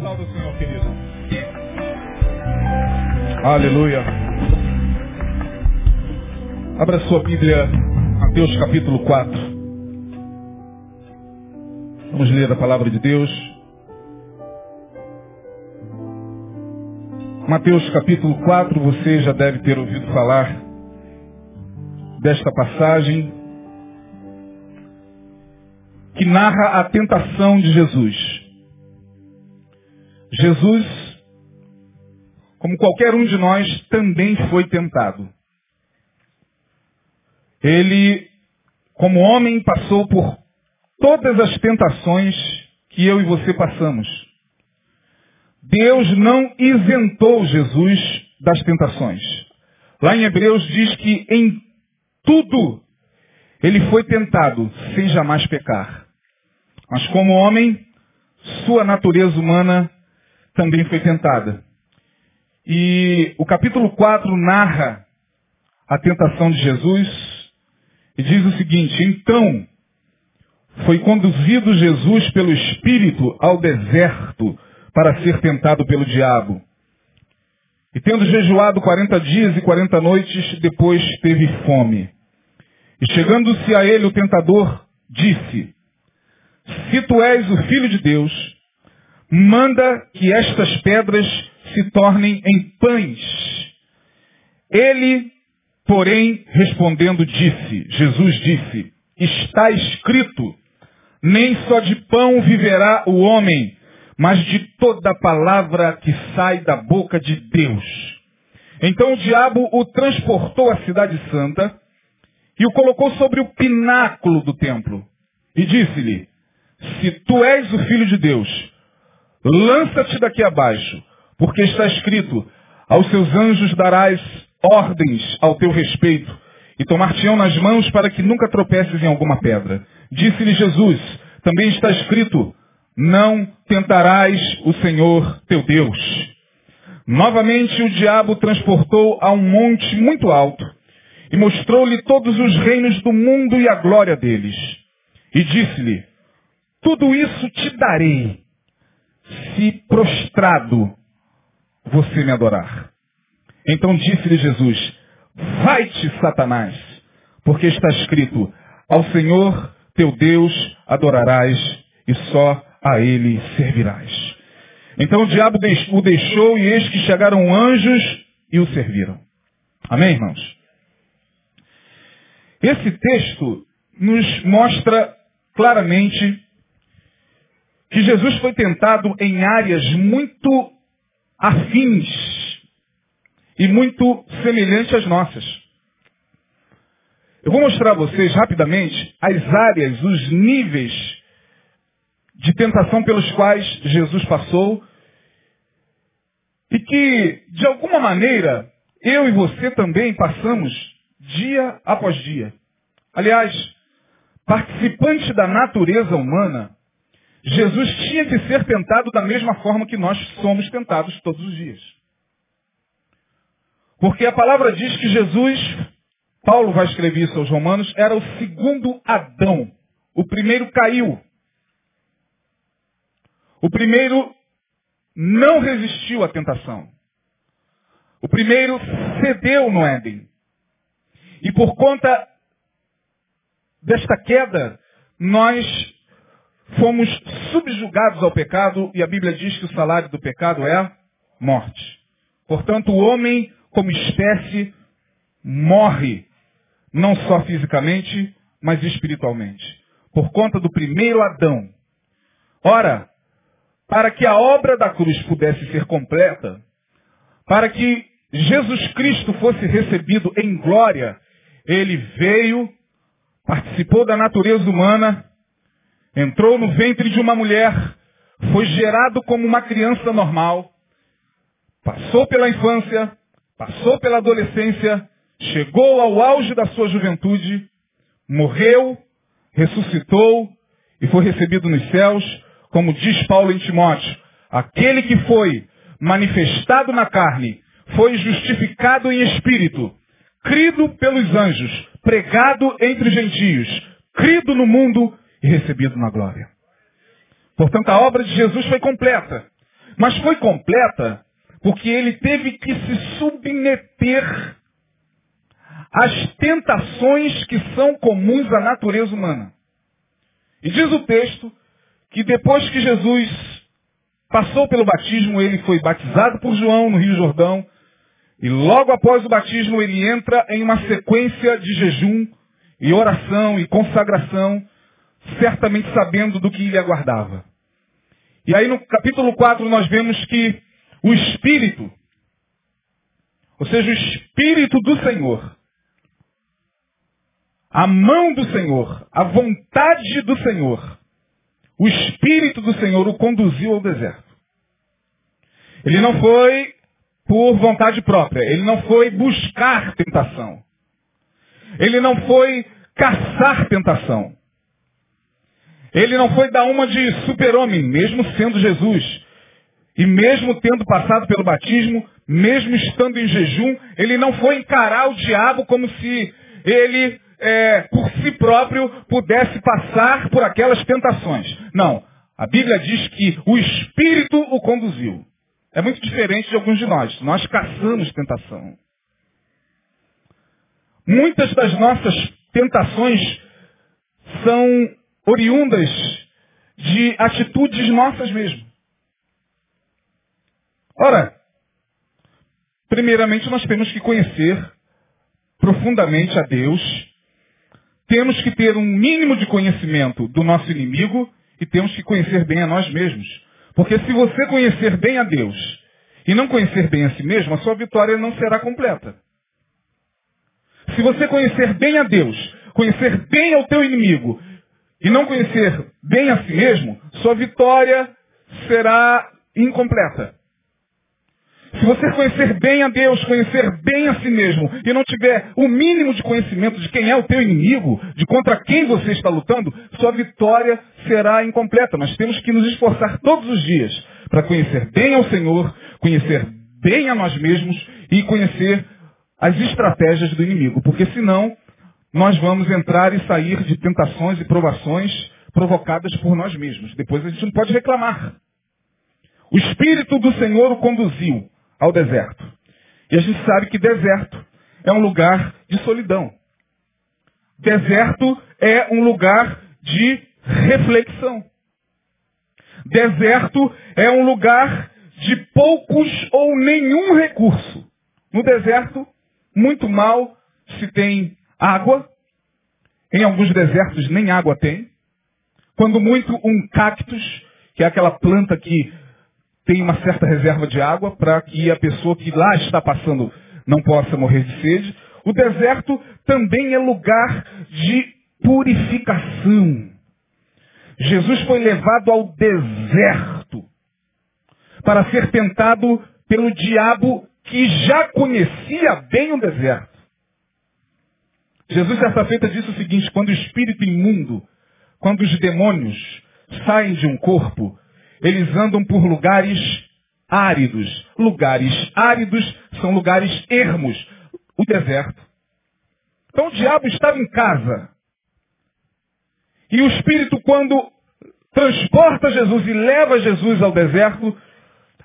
Aplauda o Senhor, querido. Aleluia. Abra sua Bíblia, Mateus capítulo 4. Vamos ler a palavra de Deus. Mateus capítulo 4, você já deve ter ouvido falar desta passagem que narra a tentação de Jesus. Jesus, como qualquer um de nós, também foi tentado. Ele, como homem, passou por todas as tentações que eu e você passamos. Deus não isentou Jesus das tentações. Lá em Hebreus diz que em tudo ele foi tentado sem jamais pecar. Mas como homem, sua natureza humana também foi tentada. E o capítulo 4 narra a tentação de Jesus e diz o seguinte, então foi conduzido Jesus pelo Espírito ao deserto para ser tentado pelo diabo. E tendo jejuado quarenta dias e quarenta noites, depois teve fome. E chegando-se a ele o tentador, disse, se tu és o filho de Deus, manda que estas pedras se tornem em pães. Ele, porém, respondendo, disse, Jesus disse, está escrito, nem só de pão viverá o homem, mas de toda palavra que sai da boca de Deus. Então o diabo o transportou à cidade santa e o colocou sobre o pináculo do templo e disse-lhe, se tu és o filho de Deus, lança-te daqui abaixo, porque está escrito, aos seus anjos darás ordens ao teu respeito, e tomar-te-ão nas mãos para que nunca tropeces em alguma pedra. Disse-lhe Jesus, também está escrito, não tentarás o Senhor teu Deus. Novamente o diabo transportou a um monte muito alto, e mostrou-lhe todos os reinos do mundo e a glória deles. E disse-lhe, tudo isso te darei, se prostrado você me adorar. Então disse-lhe Jesus, vai-te, Satanás, porque está escrito, ao Senhor teu Deus adorarás e só a ele servirás. Então o diabo o deixou e eis que chegaram anjos e o serviram. Amém, irmãos? Esse texto nos mostra claramente que Jesus foi tentado em áreas muito afins e muito semelhantes às nossas. Eu vou mostrar a vocês rapidamente as áreas, os níveis de tentação pelos quais Jesus passou e que, de alguma maneira, eu e você também passamos dia após dia. Aliás, participante da natureza humana, Jesus tinha que ser tentado da mesma forma que nós somos tentados todos os dias. Porque a palavra diz que Jesus, Paulo vai escrever isso aos romanos, era o segundo Adão. O primeiro caiu. O primeiro não resistiu à tentação. O primeiro cedeu no Éden. E por conta desta queda, nós fomos subjugados ao pecado e a Bíblia diz que o salário do pecado é morte. Portanto, o homem, como espécie, morre, não só fisicamente, mas espiritualmente, por conta do primeiro Adão. Ora, para que a obra da cruz pudesse ser completa, para que Jesus Cristo fosse recebido em glória, ele veio, participou da natureza humana, entrou no ventre de uma mulher, foi gerado como uma criança normal, passou pela infância, passou pela adolescência, chegou ao auge da sua juventude, morreu, ressuscitou e foi recebido nos céus, como diz Paulo em Timóteo, aquele que foi manifestado na carne, foi justificado em espírito, crido pelos anjos, pregado entre os gentios, crido no mundo e recebido na glória. Portanto, a obra de Jesus foi completa. Mas foi completa porque ele teve que se submeter às tentações que são comuns à natureza humana. E diz o texto que depois que Jesus passou pelo batismo, ele foi batizado por João no Rio Jordão, e logo após o batismo ele entra em uma sequência de jejum e oração e consagração, certamente sabendo do que lhe aguardava. E aí no capítulo 4 nós vemos que o Espírito, ou seja, o Espírito do Senhor, a mão do Senhor, a vontade do Senhor, o Espírito do Senhor o conduziu ao deserto. Ele não foi por vontade própria, ele não foi buscar tentação. Ele não foi caçar tentação. Ele não foi dar uma de super-homem, mesmo sendo Jesus. E mesmo tendo passado pelo batismo, mesmo estando em jejum, ele não foi encarar o diabo como se ele, é, por si próprio, pudesse passar por aquelas tentações. Não. A Bíblia diz que o Espírito o conduziu. É muito diferente de alguns de nós. Nós caçamos tentação. Muitas das nossas tentações são oriundas de atitudes nossas mesmo. Ora, primeiramente nós temos que conhecer profundamente a Deus, temos que ter um mínimo de conhecimento do nosso inimigo e temos que conhecer bem a nós mesmos. Porque se você conhecer bem a Deus e não conhecer bem a si mesmo, a sua vitória não será completa. Se você conhecer bem a Deus, conhecer bem ao teu inimigo e não conhecer bem a si mesmo, sua vitória será incompleta. Se você conhecer bem a Deus, conhecer bem a si mesmo, e não tiver o mínimo de conhecimento de quem é o teu inimigo, de contra quem você está lutando, sua vitória será incompleta. Nós temos que nos esforçar todos os dias para conhecer bem ao Senhor, conhecer bem a nós mesmos e conhecer as estratégias do inimigo, porque senão nós vamos entrar e sair de tentações e provações provocadas por nós mesmos. Depois a gente não pode reclamar. O Espírito do Senhor o conduziu ao deserto. E a gente sabe que deserto é um lugar de solidão. Deserto é um lugar de reflexão. Deserto é um lugar de poucos ou nenhum recurso. No deserto, muito mal se tem água. Em alguns desertos nem água tem. Quando muito um cactus, que é aquela planta que tem uma certa reserva de água para que a pessoa que lá está passando não possa morrer de sede. O deserto também é lugar de purificação. Jesus foi levado ao deserto para ser tentado pelo diabo que já conhecia bem o deserto. Jesus, certa feita, disse o seguinte, quando o espírito imundo, quando os demônios saem de um corpo, eles andam por lugares áridos. Lugares áridos são lugares ermos. O deserto. Então o diabo estava em casa. E o Espírito, quando transporta Jesus e leva Jesus ao deserto,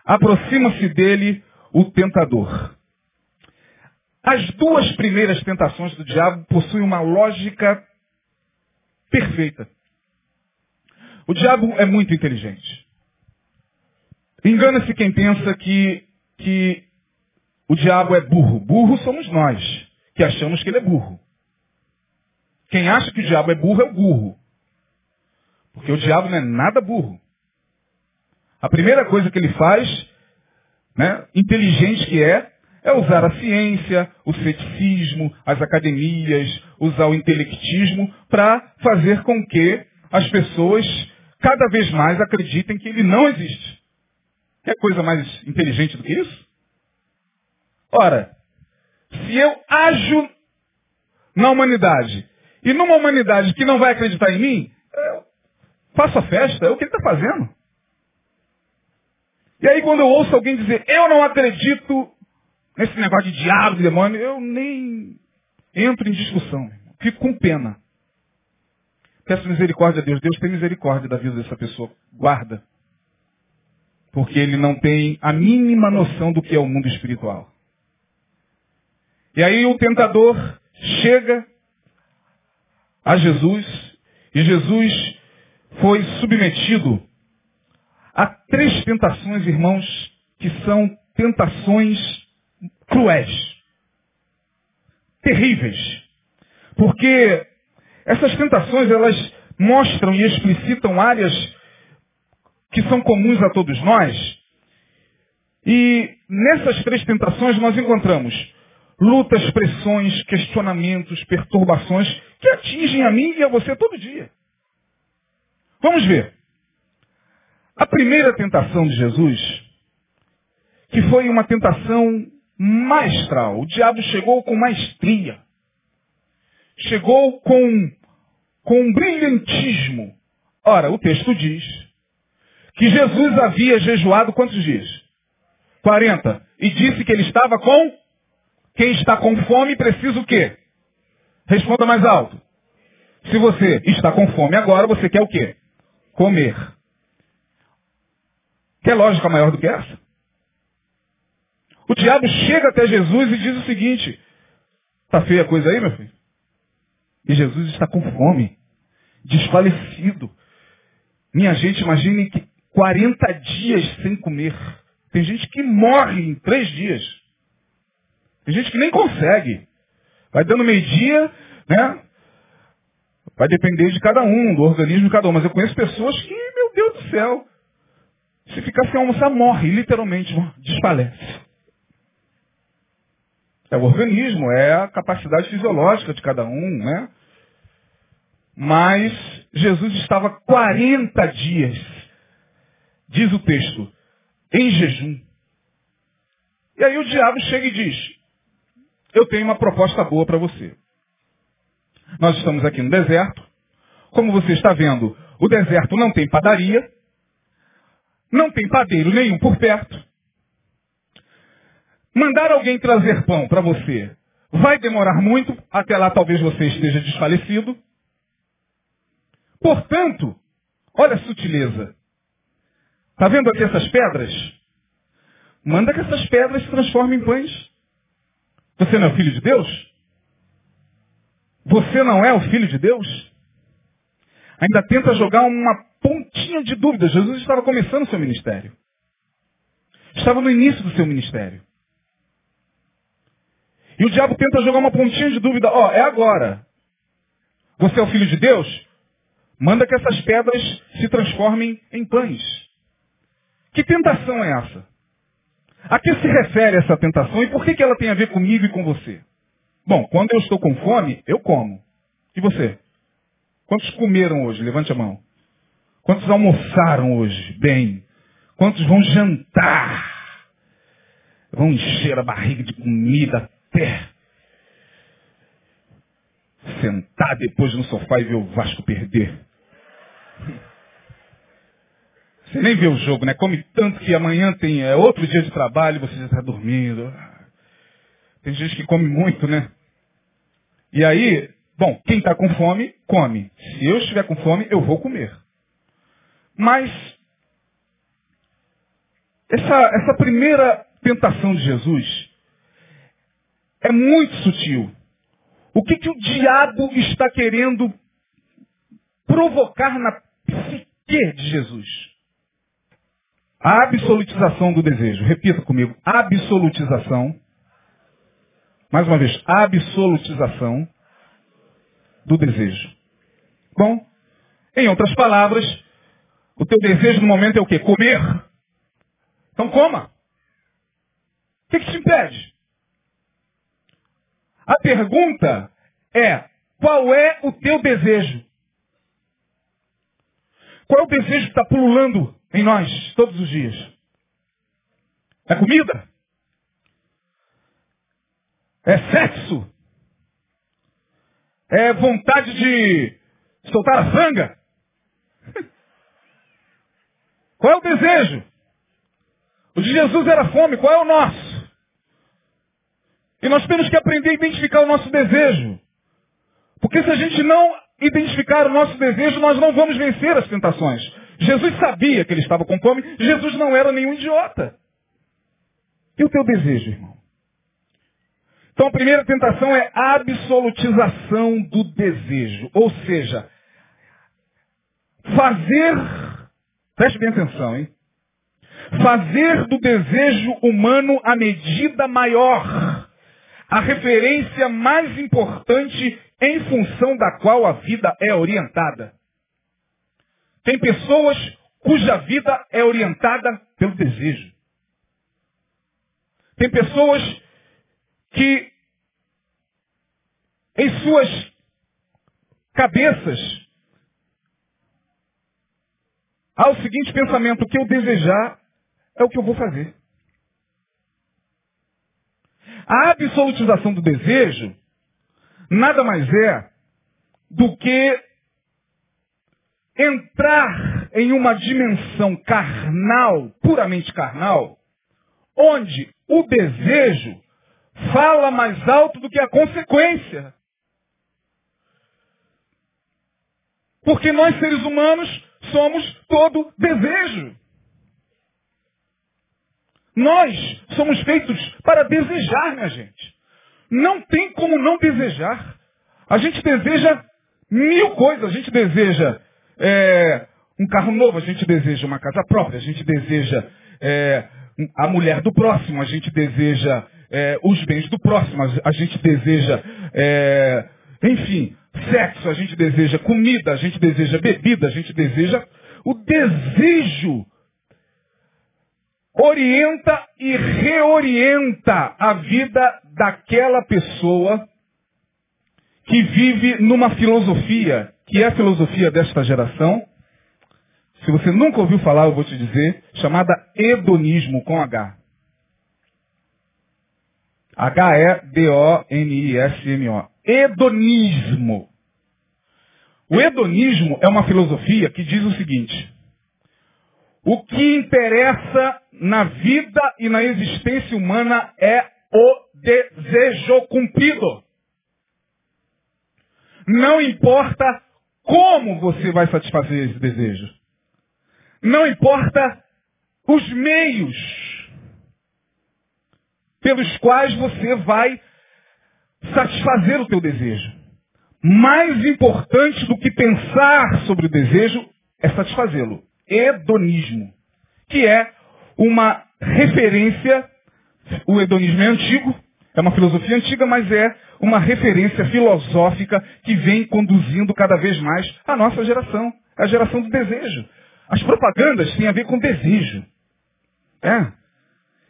aproxima-se dele o tentador. As duas primeiras tentações do diabo possuem uma lógica perfeita. O diabo é muito inteligente. Engana-se quem pensa que, que o diabo é burro. Burro somos nós, que achamos que ele é burro. Quem acha que o diabo é burro é o burro. Porque o diabo não é nada burro. A primeira coisa que ele faz, né, inteligente que é, é usar a ciência, o ceticismo, as academias, usar o intelectismo para fazer com que as pessoas cada vez mais acreditem que ele não existe. Quer coisa mais inteligente do que isso? Ora, se eu ajo na humanidade e numa humanidade que não vai acreditar em mim, faço a festa, é o que ele está fazendo. E aí quando eu ouço alguém dizer, eu não acredito nesse negócio de diabo, de demônio, eu nem entro em discussão. Fico com pena. Peço misericórdia a Deus. Deus tem misericórdia da vida dessa pessoa. Guarda. Porque ele não tem a mínima noção do que é o mundo espiritual. E aí o tentador chega a Jesus e Jesus foi submetido a três tentações, irmãos, que são tentações cruéis, terríveis. Porque essas tentações, elas mostram e explicitam áreas que são comuns a todos nós. E nessas três tentações nós encontramos lutas, pressões, questionamentos, perturbações que atingem a mim e a você todo dia. Vamos ver. A primeira tentação de Jesus, que foi uma tentação maestral. O diabo chegou com maestria. Chegou com, com brilhantismo. Ora, o texto diz que Jesus havia jejuado quantos dias? 40. E disse que ele estava com? Quem está com fome precisa o quê? Responda mais alto. Se você está com fome agora, você quer o quê? Comer. Quer lógica maior do que essa? O diabo chega até Jesus e diz o seguinte: Está feia a coisa aí, meu filho? E Jesus está com fome, desfalecido. Minha gente, imagine que 40 dias sem comer. Tem gente que morre em três dias. Tem gente que nem consegue. Vai dando meio-dia, né? Vai depender de cada um, do organismo de cada um. Mas eu conheço pessoas que, meu Deus do céu, se ficar sem almoçar, morre, literalmente, desfalece. É o organismo, é a capacidade fisiológica de cada um, né? Mas Jesus estava 40 dias, diz o texto, em jejum. E aí o diabo chega e diz, eu tenho uma proposta boa para você. Nós estamos aqui no deserto. Como você está vendo, o deserto não tem padaria, não tem padeiro nenhum por perto. Mandar alguém trazer pão para você vai demorar muito, até lá talvez você esteja desfalecido. Portanto, olha a sutileza. Está vendo aqui essas pedras? Manda que essas pedras se transformem em pães. Você não é o filho de Deus? Você não é o filho de Deus? Ainda tenta jogar uma pontinha de dúvida. Jesus estava começando o seu ministério. Estava no início do seu ministério. E o diabo tenta jogar uma pontinha de dúvida. Ó, oh, é agora. Você é o filho de Deus? Manda que essas pedras se transformem em pães. Que tentação é essa? A que se refere essa tentação e por que, que ela tem a ver comigo e com você? Bom, quando eu estou com fome, eu como. E você? Quantos comeram hoje? Levante a mão. Quantos almoçaram hoje? Bem. Quantos vão jantar? Vão encher a barriga de comida até sentar depois no sofá e ver o Vasco perder. Você nem vê o jogo, né? Come tanto que amanhã tem é, outro dia de trabalho você já está dormindo. Tem gente que come muito, né? E aí, bom, quem está com fome, come. Se eu estiver com fome, eu vou comer. Mas essa, essa primeira tentação de Jesus é muito sutil. O que, que o diabo está querendo provocar na psique de Jesus? A absolutização do desejo. Repita comigo. Absolutização. Mais uma vez. Absolutização do desejo. Bom, em outras palavras, o teu desejo no momento é o quê? Comer. Então coma. O que, que te impede? A pergunta é, qual é o teu desejo? Qual é o desejo que está pululando em nós todos os dias? É comida? É sexo? É vontade de soltar a sanga? Qual é o desejo? O de Jesus era fome, qual é o nosso? E nós temos que aprender a identificar o nosso desejo. Porque se a gente não identificar o nosso desejo, nós não vamos vencer as tentações. Jesus sabia que ele estava com fome. Jesus não era nenhum idiota. E o teu desejo, irmão? Então a primeira tentação é absolutização do desejo. Ou seja, fazer, preste bem atenção, hein? Fazer do desejo humano a medida maior, a referência mais importante em função da qual a vida é orientada. Tem pessoas cuja vida é orientada pelo desejo. Tem pessoas que em suas cabeças há o seguinte pensamento, o que eu desejar é o que eu vou fazer. A absolutização do desejo nada mais é do que entrar em uma dimensão carnal, puramente carnal, onde o desejo fala mais alto do que a consequência. Porque nós, seres humanos, somos todo desejo. Nós somos feitos para desejar, minha gente. Não tem como não desejar. A gente deseja mil coisas. A gente deseja é, um carro novo, a gente deseja uma casa própria, a gente deseja é, a mulher do próximo, a gente deseja é, os bens do próximo, a gente deseja, é, enfim, sexo, a gente deseja comida, a gente deseja bebida, a gente deseja. O desejo orienta e reorienta a vida daquela pessoa que vive numa filosofia, que é a filosofia desta geração. Se você nunca ouviu falar, eu vou te dizer, chamada hedonismo com H. H-E-D-O-N-I-S-M-O. Hedonismo. O hedonismo é uma filosofia que diz o seguinte: o que interessa na vida e na existência humana é o desejo cumprido. Não importa como você vai satisfazer esse desejo. Não importa os meios pelos quais você vai satisfazer o teu desejo. Mais importante do que pensar sobre o desejo é satisfazê-lo hedonismo, que é uma referência, o hedonismo é antigo, é uma filosofia antiga, mas é uma referência filosófica que vem conduzindo cada vez mais a nossa geração, a geração do desejo. As propagandas têm a ver com desejo. É.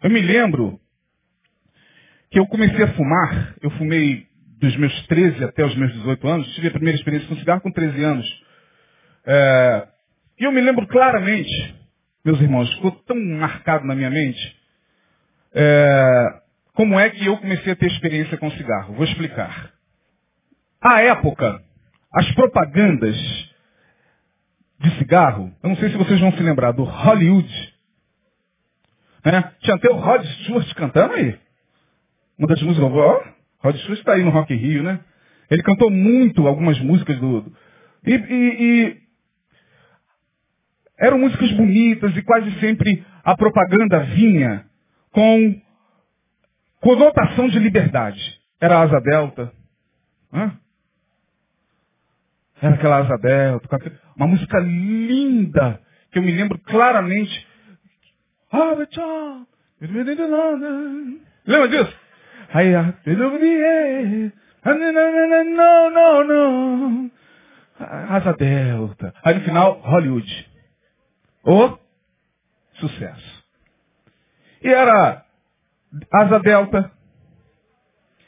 Eu me lembro que eu comecei a fumar, eu fumei dos meus 13 até os meus 18 anos, tive a primeira experiência com cigarro com 13 anos. É, e eu me lembro claramente, meus irmãos, ficou tão marcado na minha mente, é, como é que eu comecei a ter experiência com cigarro. Vou explicar. À época, as propagandas de cigarro, eu não sei se vocês vão se lembrar, do Hollywood. Né? Tinha até o Rod Stewart cantando aí. Uma das músicas, ó, Rod Stewart está aí no Rock Rio, né? Ele cantou muito algumas músicas do. E, e, e eram músicas bonitas e quase sempre a propaganda vinha com conotação de liberdade. Era a asa delta. Hã? Era aquela asa delta. Uma música linda, que eu me lembro claramente. Lembra disso? Não, não, não. Asa delta. Aí no final, Hollywood o sucesso. E era asa delta,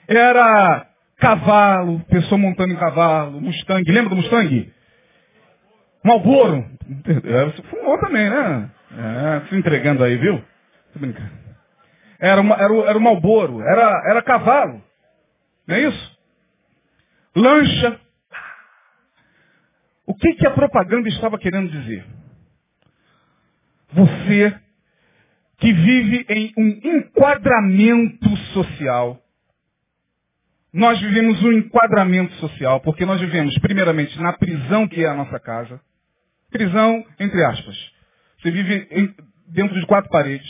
era cavalo, pessoa montando em cavalo, Mustang, lembra do Mustang? Malboro, fumou também, né? É, se entregando aí, viu? Tô brincando. Era, uma, era, o, era o Malboro, era, era cavalo, não é isso? Lancha. O que, que a propaganda estava querendo dizer? Você que vive em um enquadramento social. Nós vivemos um enquadramento social, porque nós vivemos, primeiramente, na prisão que é a nossa casa. Prisão, entre aspas. Você vive em, dentro de quatro paredes.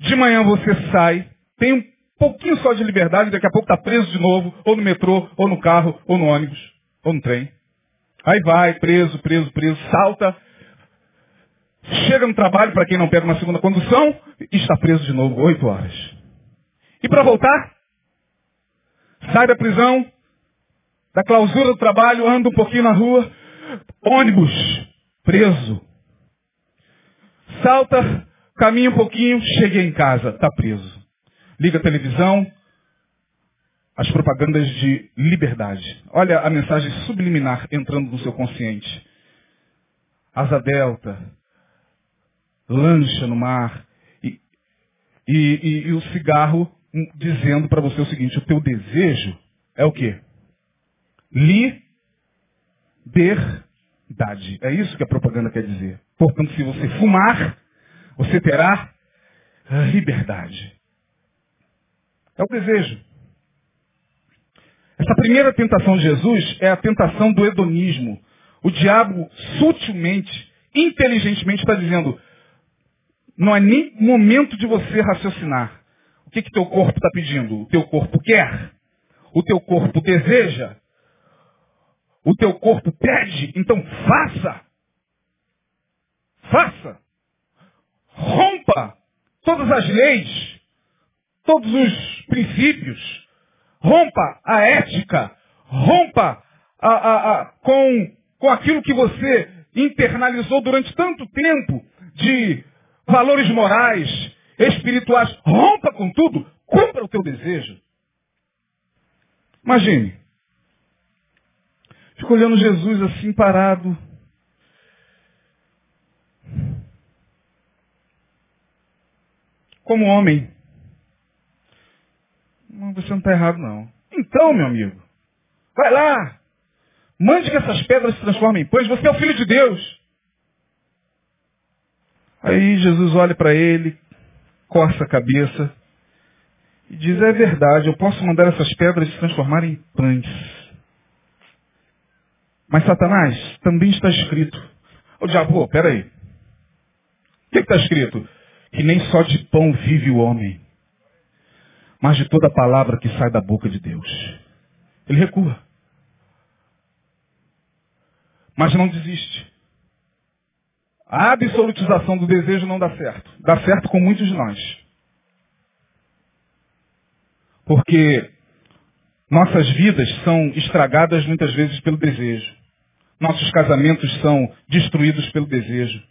De manhã você sai, tem um pouquinho só de liberdade, daqui a pouco está preso de novo, ou no metrô, ou no carro, ou no ônibus, ou no trem. Aí vai, preso, preso, preso, salta, chega no trabalho, para quem não pega uma segunda condução, está preso de novo, oito horas. E para voltar, sai da prisão, da clausura do trabalho, anda um pouquinho na rua, ônibus, preso. Salta, caminha um pouquinho, cheguei em casa, está preso. Liga a televisão, as propagandas de liberdade. Olha a mensagem subliminar entrando no seu consciente. Asa delta, lancha no mar, e, e, e, e o cigarro dizendo para você o seguinte, o teu desejo é o quê? Liberdade. É isso que a propaganda quer dizer. Portanto, se você fumar, você terá liberdade. É o desejo. Essa primeira tentação de Jesus é a tentação do hedonismo. O diabo sutilmente, inteligentemente está dizendo, não é nem momento de você raciocinar. O que que teu corpo está pedindo? O teu corpo quer? O teu corpo deseja? O teu corpo pede? Então faça! Faça! Rompa todas as leis, todos os princípios, rompa a ética, rompa a, a, a, com, com aquilo que você internalizou durante tanto tempo de valores morais, espirituais. Rompa com tudo, cumpra o teu desejo. Imagine. Fico olhando Jesus assim parado. Como homem. Você não está errado, não. Então, meu amigo, vai lá. Mande que essas pedras se transformem em pães. Você é o filho de Deus. Aí Jesus olha para ele, coça a cabeça e diz, é verdade, eu posso mandar essas pedras se transformarem em pães. Mas Satanás, também está escrito. Ô diabo, peraí. O que está escrito? Que nem só de pão vive o homem, mas de toda palavra que sai da boca de Deus. Ele recua. Mas não desiste. A absolutização do desejo não dá certo. Dá certo com muitos de nós. Porque nossas vidas são estragadas muitas vezes pelo desejo. Nossos casamentos são destruídos pelo desejo.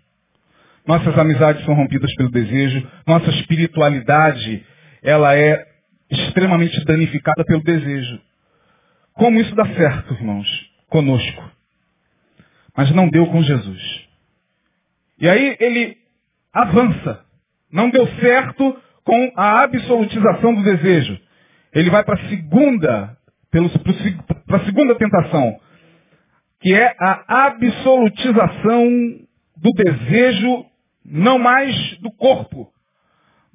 Nossas amizades são rompidas pelo desejo. Nossa espiritualidade, ela é extremamente danificada pelo desejo. Como isso dá certo, irmãos, conosco? Mas não deu com Jesus. E aí ele avança. Não deu certo com a absolutização do desejo. Ele vai para a segunda, para a segunda tentação, que é a absolutização do desejo, não mais do corpo,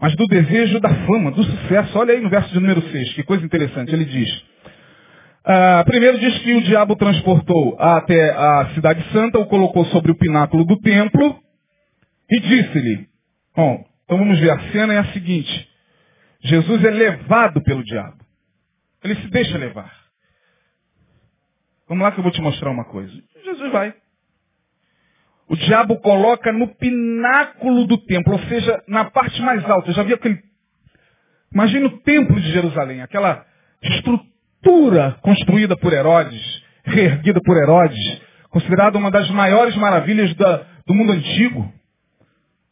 mas do desejo da fama, do sucesso. Olha aí no verso de número 6, que coisa interessante. Ele diz, ah, primeiro diz que o diabo transportou até a cidade santa, o colocou sobre o pináculo do templo, e disse-lhe, bom, então vamos ver, a cena é a seguinte. Jesus é levado pelo diabo. Ele se deixa levar. Vamos lá que eu vou te mostrar uma coisa. Jesus vai. O diabo coloca no pináculo do templo, ou seja, na parte mais alta. Eu já vi aquele. Imagina o templo de Jerusalém, aquela estrutura construída por Herodes, reerguida por Herodes, considerada uma das maiores maravilhas da, do mundo antigo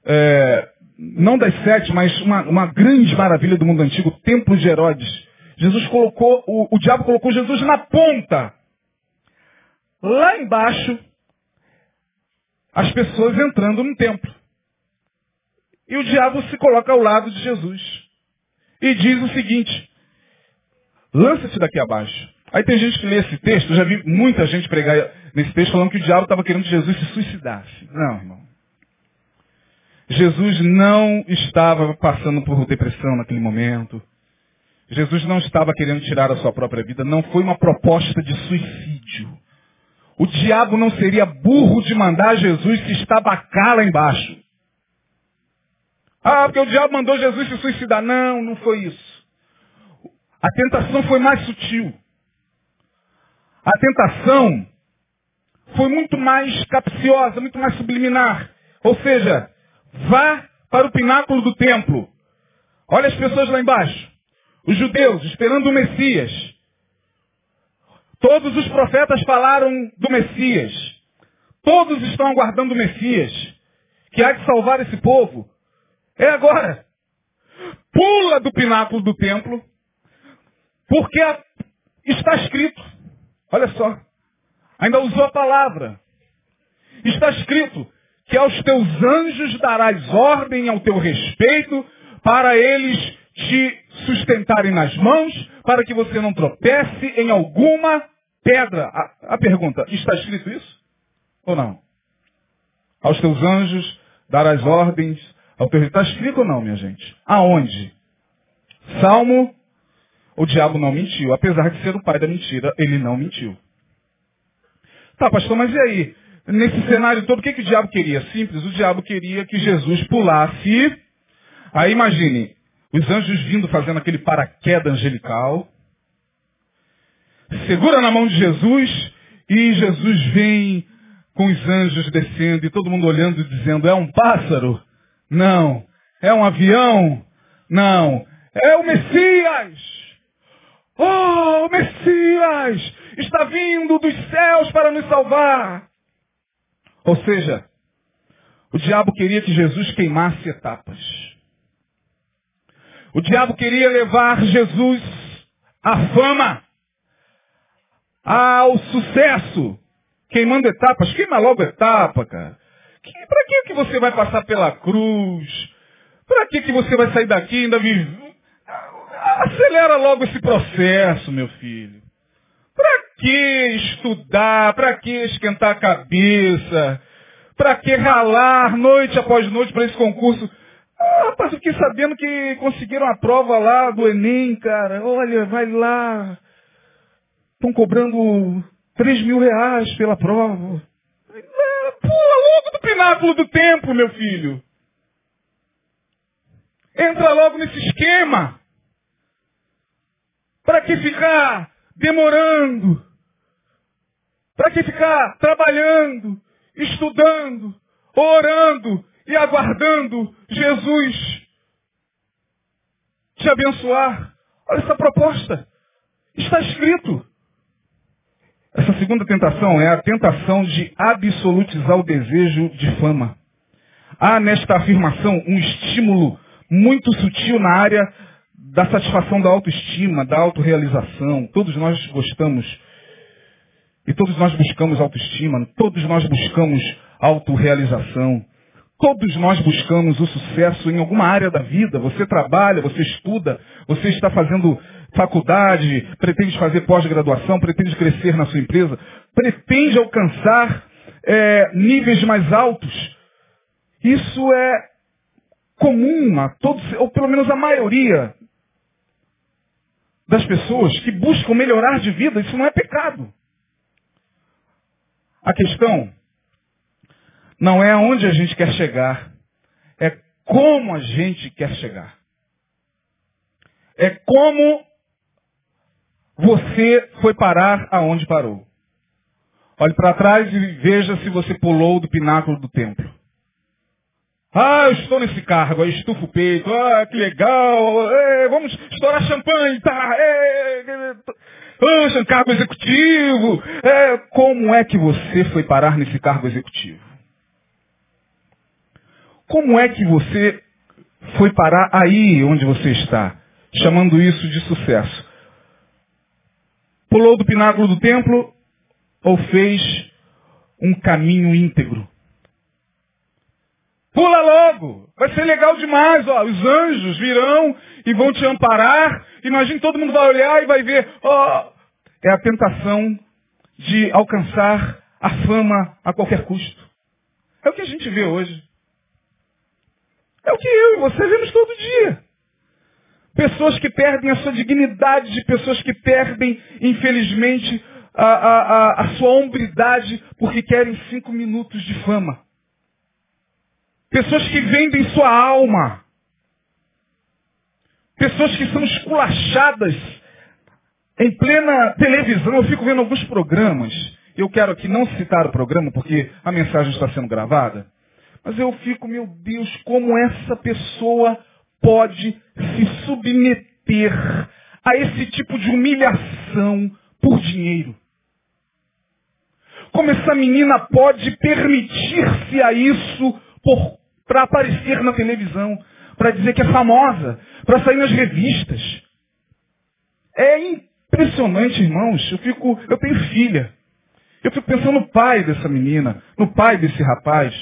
é, não das sete, mas uma, uma, grande maravilha do mundo antigo, o templo de Herodes. Jesus colocou, o, o diabo colocou Jesus na ponta. Lá embaixo, as pessoas entrando no templo. E o diabo se coloca ao lado de Jesus. E diz o seguinte, lança-te daqui abaixo. Aí tem gente que lê esse texto, eu já vi muita gente pregar nesse texto falando que o diabo estava querendo que Jesus se suicidasse. Não, irmão. Jesus não estava passando por depressão naquele momento. Jesus não estava querendo tirar a sua própria vida. Não foi uma proposta de suicídio. o diabo não seria burro de mandar Jesus se estabacar lá embaixo. Ah, porque o diabo mandou Jesus se suicidar. Não, não foi isso. A tentação foi mais sutil. A tentação foi muito mais capciosa, muito mais subliminar. Ou seja, vá para o pináculo do templo. Olha as pessoas lá embaixo. Os judeus esperando o Messias. Todos os profetas falaram do Messias. Todos estão aguardando o Messias, que há de salvar esse povo. É agora. Pula do pináculo do templo, porque está escrito. Olha só. Ainda usou a palavra. Está escrito que aos teus anjos darás ordem ao teu respeito para eles te sustentarem nas mãos, para que você não tropece em alguma pedra. A, a pergunta, está escrito isso? Ou não? Aos teus anjos darás ordens ao teu Está escrito ou não, minha gente? Aonde? Salmo, o diabo não mentiu. Apesar de ser o pai da mentira, ele não mentiu. Tá, pastor, mas e aí? Nesse cenário todo, o que, que o diabo queria? Simples, o diabo queria que Jesus pulasse. Aí imagine, os anjos vindo fazendo aquele paraquedas angelical. Segura na mão de Jesus e Jesus vem com os anjos descendo e todo mundo olhando e dizendo, é um pássaro? Não. É um avião? Não. É o Messias! Oh, o Messias! Está vindo dos céus para nos salvar! Ou seja, o diabo queria que Jesus queimasse etapas. O diabo queria levar Jesus à fama, ao sucesso, queimando etapas. Queima logo etapa, cara. Para que, que você vai passar pela cruz? Para que, que você vai sair daqui ainda vive? Acelera logo esse processo, meu filho. Que estudar? Para que esquentar a cabeça? Para que ralar noite após noite para esse concurso? Ah, rapaz, eu fiquei sabendo que conseguiram a prova lá do Enem, cara. Olha, vai lá. Estão cobrando 3 mil reais pela prova. Pula logo do pináculo do tempo, meu filho. Entra logo nesse esquema. Para que ficar demorando? Para que ficar trabalhando, estudando, orando e aguardando Jesus te abençoar? Olha essa proposta. Está escrito. Essa segunda tentação é a tentação de absolutizar o desejo de fama. Há nesta afirmação um estímulo muito sutil na área da satisfação da autoestima, da autorrealização. Todos nós gostamos e todos nós buscamos autoestima, todos nós buscamos autorrealização. Todos nós buscamos o sucesso em alguma área da vida. Você trabalha, você estuda, você está fazendo faculdade, pretende fazer pós-graduação, pretende crescer na sua empresa, pretende alcançar é, níveis mais altos. Isso é comum a todos, ou pelo menos a maioria das pessoas que buscam melhorar de vida. Isso não é pecado. A questão não é aonde a gente quer chegar, é como a gente quer chegar. É como você foi parar aonde parou. Olhe para trás e veja se você pulou do pináculo do templo. Ah, eu estou nesse cargo, aí estufa o peito, ah, que legal, é, vamos estourar champanhe, tá? É, é, cargo executivo. É, como é que você foi parar nesse cargo executivo? Como é que você foi parar aí onde você está? Chamando isso de sucesso. Pulou do pináculo do templo ou fez um caminho íntegro? Pula logo! Vai ser legal demais, ó. Os anjos virão e vão te amparar. Imagine todo mundo vai olhar e vai ver, ó. É a tentação de alcançar a fama a qualquer custo. É o que a gente vê hoje. É o que eu e você vemos todo dia. Pessoas que perdem a sua dignidade, pessoas que perdem, infelizmente, a, a, a sua hombridade porque querem cinco minutos de fama. Pessoas que vendem sua alma. Pessoas que são esculachadas em plena televisão. Eu fico vendo alguns programas. Eu quero aqui não citar o programa porque a mensagem está sendo gravada. Mas eu fico, meu Deus, como essa pessoa pode se submeter a esse tipo de humilhação por dinheiro? Como essa menina pode permitir-se a isso para aparecer na televisão, para dizer que é famosa, para sair nas revistas? É impressionante, irmãos. Eu fico, eu tenho filha. Eu fico pensando no pai dessa menina, no pai desse rapaz.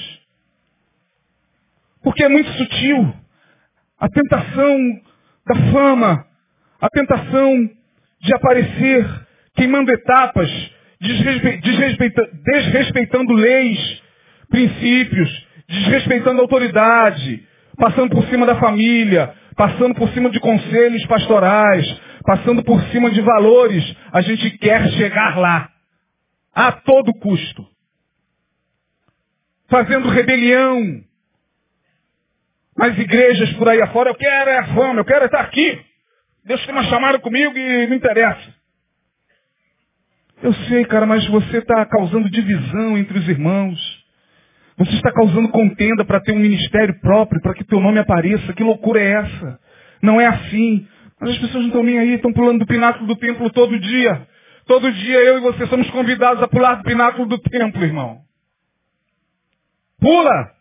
Porque é muito sutil. A tentação da fama, a tentação de aparecer queimando etapas, desrespeitando leis, princípios, desrespeitando autoridade, passando por cima da família, passando por cima de conselhos pastorais, passando por cima de valores. A gente quer chegar lá, a todo custo. Fazendo rebelião, nas igrejas por aí afora, eu quero é a fama, eu quero é estar aqui. Deus tem uma chamada comigo e não interessa. Eu sei, cara, mas você está causando divisão entre os irmãos. Você está causando contenda para ter um ministério próprio, para que teu nome apareça. Que loucura é essa? Não é assim. Mas as pessoas não estão nem aí, estão pulando do pináculo do templo todo dia. Todo dia eu e você somos convidados a pular do pináculo do templo, irmão. Pula!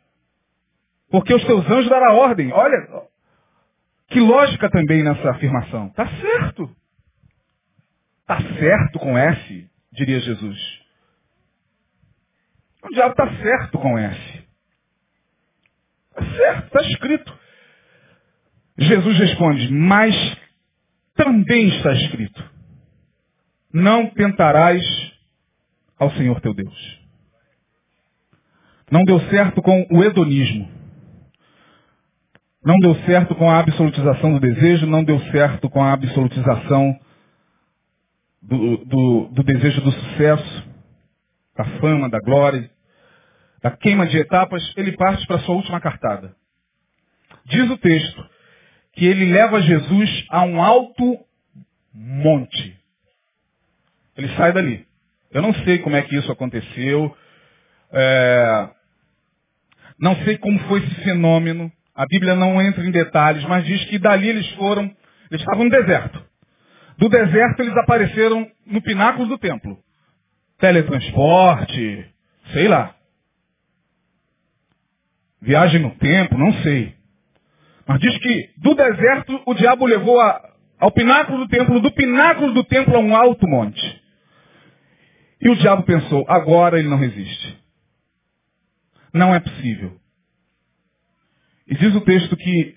Porque os teus anjos darão ordem. Olha, que lógica também nessa afirmação. Está certo. Está certo com S, diria Jesus. O diabo está certo com S. Está certo, está escrito. Jesus responde, mas também está escrito. Não tentarás ao Senhor teu Deus. Não deu certo com o hedonismo. Não deu certo com a absolutização do desejo, não deu certo com a absolutização do, do, do desejo do sucesso, da fama, da glória, da queima de etapas, ele parte para a sua última cartada. Diz o texto que ele leva Jesus a um alto monte. Ele sai dali. Eu não sei como é que isso aconteceu. É... Não sei como foi esse fenômeno. A Bíblia não entra em detalhes, mas diz que dali eles foram, eles estavam no deserto. Do deserto eles apareceram no pináculo do templo. Teletransporte, sei lá. Viagem no tempo, não sei. Mas diz que do deserto o diabo levou a, ao pináculo do templo, do pináculo do templo a um alto monte. E o diabo pensou, agora ele não resiste. Não é possível. E diz o texto que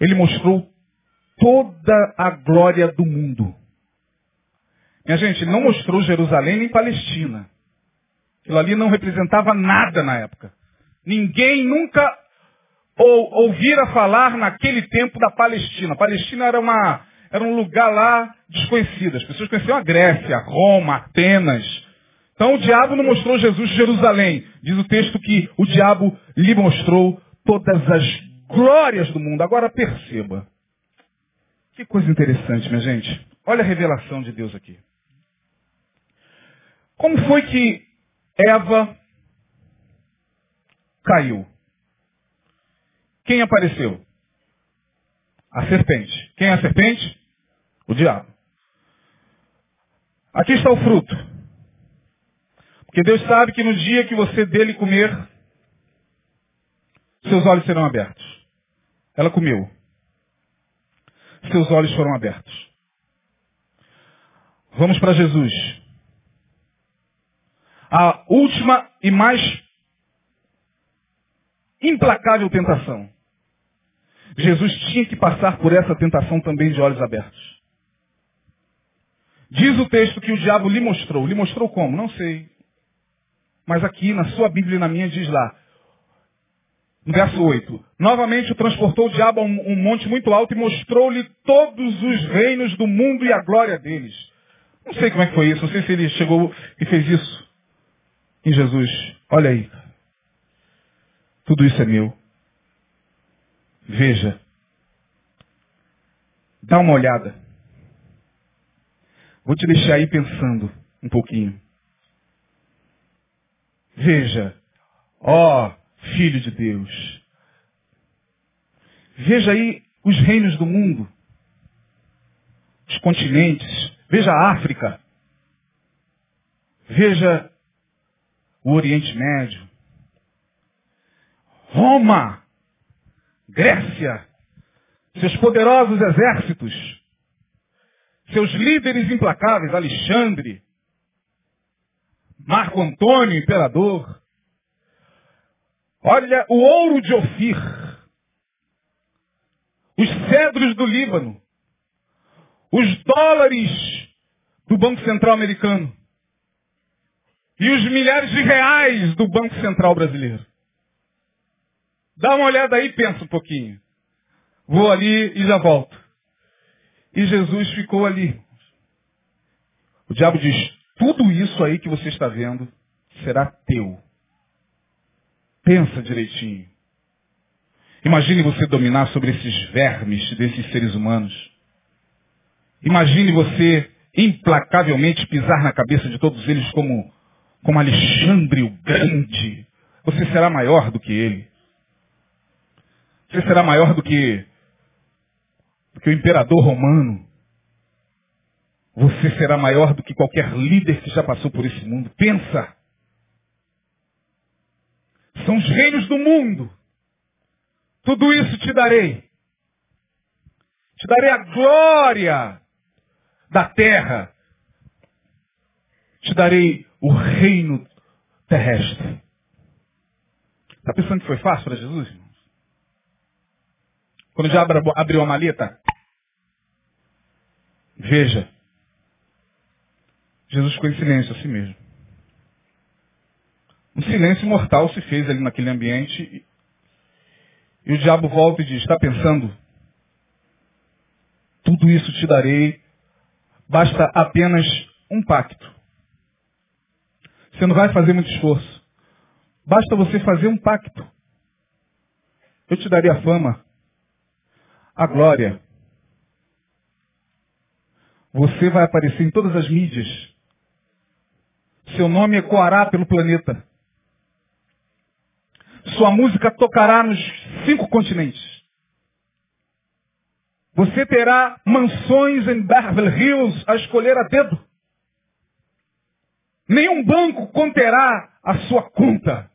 ele mostrou toda a glória do mundo. Minha gente, ele não mostrou Jerusalém nem Palestina. Aquilo ali não representava nada na época. Ninguém nunca ou, ouvira falar naquele tempo da Palestina. A Palestina era, uma, era um lugar lá desconhecido. As pessoas conheciam a Grécia, Roma, Atenas, então o diabo não mostrou Jesus Jerusalém. Diz o texto que o diabo lhe mostrou todas as glórias do mundo. Agora perceba. Que coisa interessante, minha gente. Olha a revelação de Deus aqui. Como foi que Eva caiu? Quem apareceu? A serpente. Quem é a serpente? O diabo. Aqui está o fruto. Porque Deus sabe que no dia que você dele comer, seus olhos serão abertos. Ela comeu. Seus olhos foram abertos. Vamos para Jesus. A última e mais implacável tentação. Jesus tinha que passar por essa tentação também de olhos abertos. Diz o texto que o diabo lhe mostrou. Lhe mostrou como? Não sei. Mas aqui na sua Bíblia e na minha diz lá, no verso 8, novamente o transportou o diabo a um, monte muito alto e mostrou-lhe todos os reinos do mundo e a glória deles. Não sei como é que foi isso, não sei se ele chegou e fez isso em Jesus. Olha aí. Tudo isso é meu. Veja. Dá uma olhada. Vou te deixar aí pensando um pouquinho. Veja, ó Filho de Deus. Veja aí os reinos do mundo, os continentes. Veja a África. Veja o Oriente Médio. Roma, Grécia, seus poderosos exércitos, seus líderes implacáveis, Alexandre, Marco Antônio, imperador. Olha o ouro de Ofir, os cedros do Líbano, os dólares do Banco Central americano e os milhares de reais do Banco Central brasileiro. Dá uma olhada aí e pensa um pouquinho. Vou ali e já volto. E Jesus ficou ali. O diabo diz, tudo isso aí que você está vendo será teu. Pensa direitinho. Imagine você dominar sobre esses vermes desses seres humanos. Imagine você implacavelmente pisar na cabeça de todos eles como, como Alexandre o Grande. Você será maior do que ele. Você será maior do que do que o imperador romano. Você será maior do que qualquer líder que já passou por esse mundo. Pensa. São os reinos do mundo. Tudo isso te darei. Te darei a glória da terra. Te darei o reino terrestre. Está pensando que foi fácil para Jesus, irmãos? Quando já abriu a maleta, veja, Jesus ficou em silêncio a si mesmo. Um silêncio mortal se fez ali naquele ambiente e o diabo volta e diz, está pensando? Tudo isso te darei, basta apenas um pacto. Você não vai fazer muito esforço. Basta você fazer um pacto. Eu te darei a fama, a glória. Você vai aparecer em todas as mídias. Seu nome ecoará pelo planeta. Sua música tocará nos cinco continentes. Você terá mansões em Beverly Hills a escolher a dedo. Nenhum banco conterá a sua conta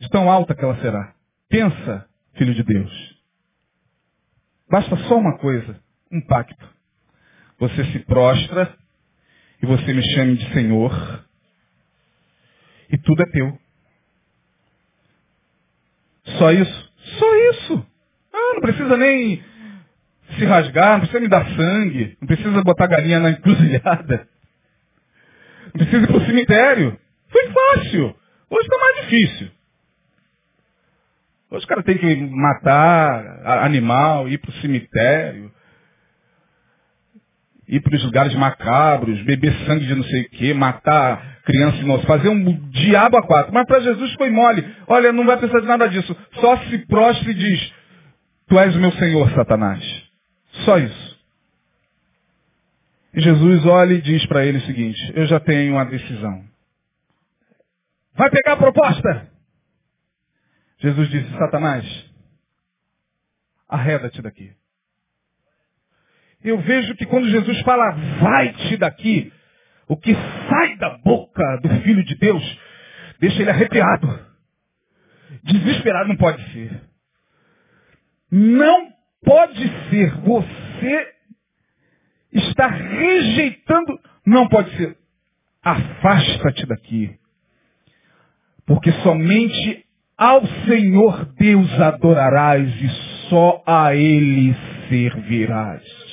de tão alta que ela será. Pensa, filho de Deus. Basta só uma coisa, um pacto. Você se prostra e você me chame de Senhor e tudo é teu. Só isso? Só isso. Ah, não precisa nem se rasgar, não precisa me dar sangue, não precisa botar galinha na encruzilhada. Precisa ir para o cemitério. Foi fácil. Hoje está mais difícil. Hoje o cara tem que matar animal, ir para o cemitério, ir para os lugares macabros, beber sangue de não sei o quê, matar criança inocente, fazer um diabo a quatro. Mas para Jesus foi mole. Olha, não vai precisar de nada disso. Só se prostre e diz, tu és o meu Senhor, Satanás. Só isso. E Jesus olha e diz para ele o seguinte, eu já tenho uma decisão. Vai pegar a proposta? Jesus disse, Satanás, arreda-te daqui. Eu vejo que quando Jesus fala, vai-te daqui, o que sai da boca do Filho de Deus deixa ele arrepiado. Desesperado não pode ser. Não pode ser. Você está rejeitando. Não pode ser. Afasta-te daqui. Porque somente ao Senhor Deus adorarás e só a Ele servirás.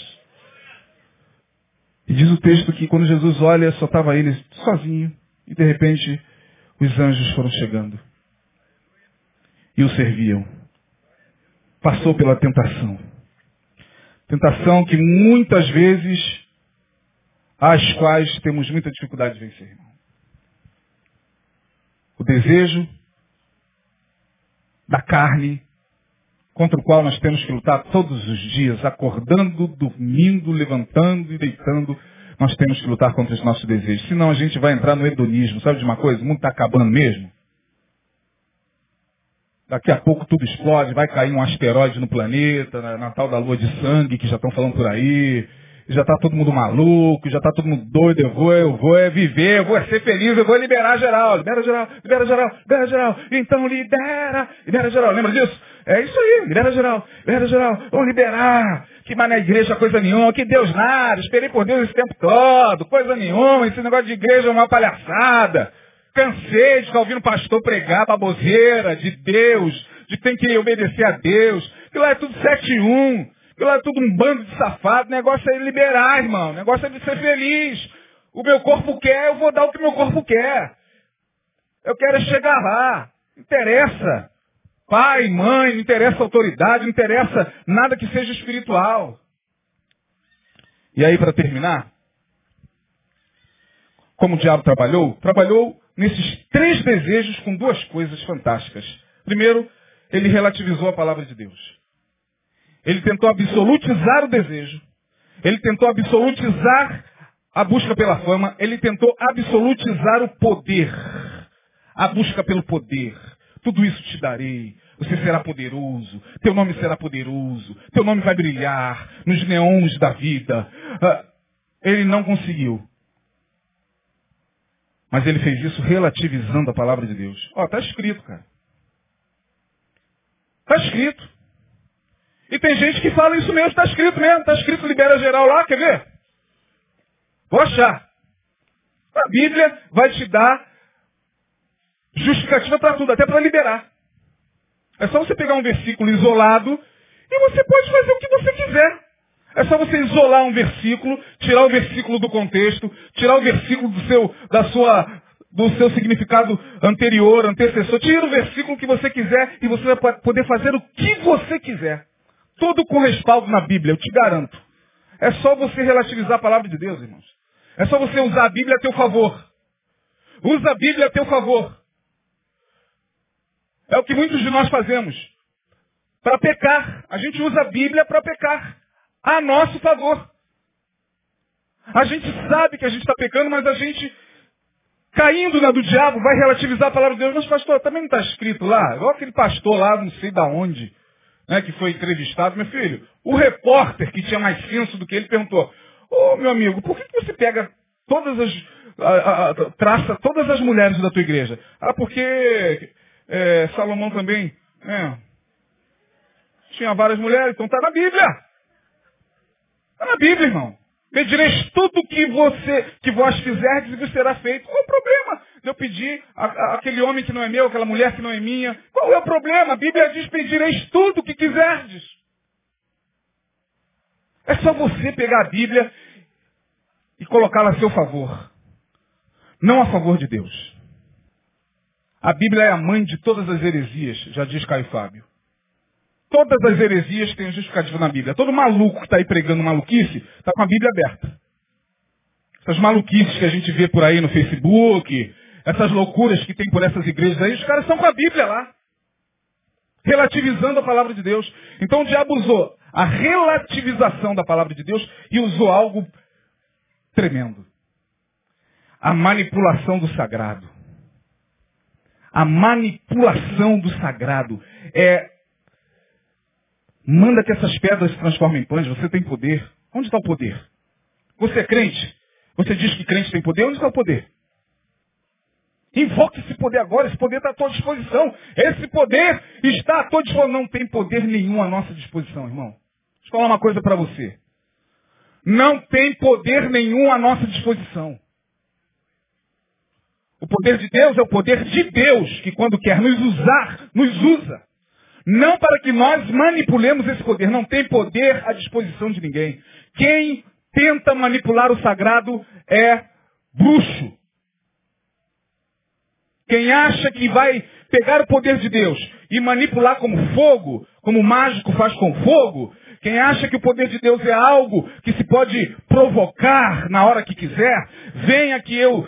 E diz o texto que quando Jesus olha, só estava ele sozinho. E de repente, os anjos foram chegando. E o serviam. Passou pela tentação. Tentação que muitas vezes as quais temos muita dificuldade de vencer. O desejo da carne, contra o qual nós temos que lutar todos os dias, acordando, dormindo, levantando e deitando, nós temos que lutar contra os nossos desejos. Senão a gente vai entrar no hedonismo. Sabe de uma coisa? O mundo está acabando mesmo. Daqui a pouco tudo explode, vai cair um asteroide no planeta, na, na tal da lua de sangue que já estão falando por aí. Já está todo mundo maluco, já está todo mundo doido, eu vou, eu vou é viver, eu vou é ser feliz, eu vou liberar geral, libera geral, libera geral, libera geral, então libera, libera geral, lembra disso? É isso aí, libera geral, libera geral, vamos liberar. Que mais na igreja coisa nenhuma, que Deus nada, esperei por Deus esse tempo todo, coisa nenhuma, esse negócio de igreja é uma palhaçada. Cansei de ficar ouvindo pastor pregar baboseira de Deus, de tem que obedecer a Deus, que lá é tudo 7 e 1, que lá é tudo um bando de safado, o negócio é liberar, irmão, o negócio é de ser feliz. O meu corpo quer, eu vou dar o que meu corpo quer. Eu quero chegar lá. Interessa. Pai, mãe, não interessa autoridade, não interessa nada que seja espiritual. E aí, para terminar, como o diabo trabalhou? Trabalhou nesses três desejos com duas coisas fantásticas. Primeiro, ele relativizou a palavra de Deus. Ele tentou absolutizar o desejo. Ele tentou absolutizar a busca pela fama. Ele tentou absolutizar o poder. A busca pelo poder. Tudo isso te darei. Você será poderoso, teu nome será poderoso, teu nome vai brilhar nos neons da vida. Ah, ele não conseguiu. Mas ele fez isso relativizando a palavra de Deus. Ó, tá escrito, cara. Tá escrito. E tem gente que fala isso mesmo, tá escrito mesmo, tá escrito libera geral lá, quer ver? Vou achar. A Bíblia vai te dar justificativa para tudo, até para liberar. É só você pegar um versículo isolado e você pode fazer o que você quiser. É só você isolar um versículo, tirar o versículo do contexto, tirar o versículo do seu, da sua, do seu significado anterior, antecessor. Tira o versículo que você quiser e você vai poder fazer o que você quiser. Tudo com respaldo na Bíblia, eu te garanto. É só você relativizar a palavra de Deus, irmãos. É só você usar a Bíblia a teu favor. Usa a Bíblia a teu favor. É o que muitos de nós fazemos. Para pecar. A gente usa a Bíblia para pecar. A nosso favor. A gente sabe que a gente está pecando, mas a gente, caindo na do diabo, vai relativizar a palavra de Deus. Mas pastor, também não está escrito lá? Igual aquele pastor lá, não sei da onde, né, que foi entrevistado. Meu filho, o repórter que tinha mais senso do que ele perguntou, ô oh, meu amigo, por que, que você pega todas as. A, a, traça todas as mulheres da tua igreja? Ah, porque é, Salomão também né, tinha várias mulheres, então está na Bíblia. Está na Bíblia, irmão. Pedireis tudo que você, que vós fizerdes e vos será feito. Qual é o problema de eu pedir a, a, aquele homem que não é meu, aquela mulher que não é minha? Qual é o problema? A Bíblia diz, pedireis tudo que quiserdes. É só você pegar a Bíblia e colocá-la a seu favor. Não a favor de Deus. A Bíblia é a mãe de todas as heresias, já diz Caio Fábio. Todas as heresias têm justificativo na Bíblia. Todo maluco que está aí pregando maluquice está com a Bíblia aberta. Essas maluquices que a gente vê por aí no Facebook, essas loucuras que tem por essas igrejas aí, os caras estão com a Bíblia lá. Relativizando a palavra de Deus. Então o diabo usou a relativização da palavra de Deus e usou algo tremendo. A manipulação do sagrado a manipulação do sagrado. É, manda que essas pedras se transformem em pães, você tem poder. Onde está o poder? Você é crente? Você diz que crente tem poder? Onde está o poder? Invoque esse poder agora, esse poder está à tua disposição. Esse poder está à tua disposição. Não tem poder nenhum à nossa disposição, irmão. Deixa eu falar uma coisa para você. Não tem poder nenhum à nossa disposição. O poder de Deus é o poder de Deus, que quando quer nos usar, nos usa. Não para que nós manipulemos esse poder. Não tem poder à disposição de ninguém. Quem tenta manipular o sagrado é bruxo. Quem acha que vai pegar o poder de Deus e manipular como fogo, como o mágico faz com fogo, Quem acha que o poder de Deus é algo que se pode provocar na hora que quiser, venha que eu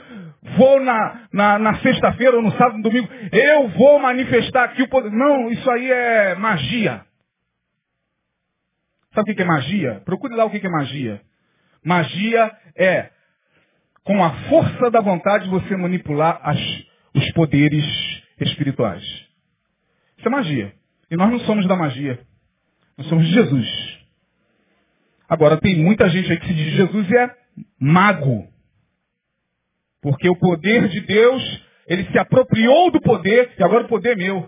vou na, na, na sexta-feira ou no sábado, no domingo, eu vou manifestar aqui o poder. Não, isso aí é magia. Sabe o que é magia? Procure lá o que é magia. Magia é, com a força da vontade, você manipular as, os poderes espirituais. Isso é magia. E nós não somos da magia. Nós somos de Jesus. Agora, tem muita gente aí que se diz Jesus e é mago. Porque o poder de Deus, ele se apropriou do poder e agora o poder é meu.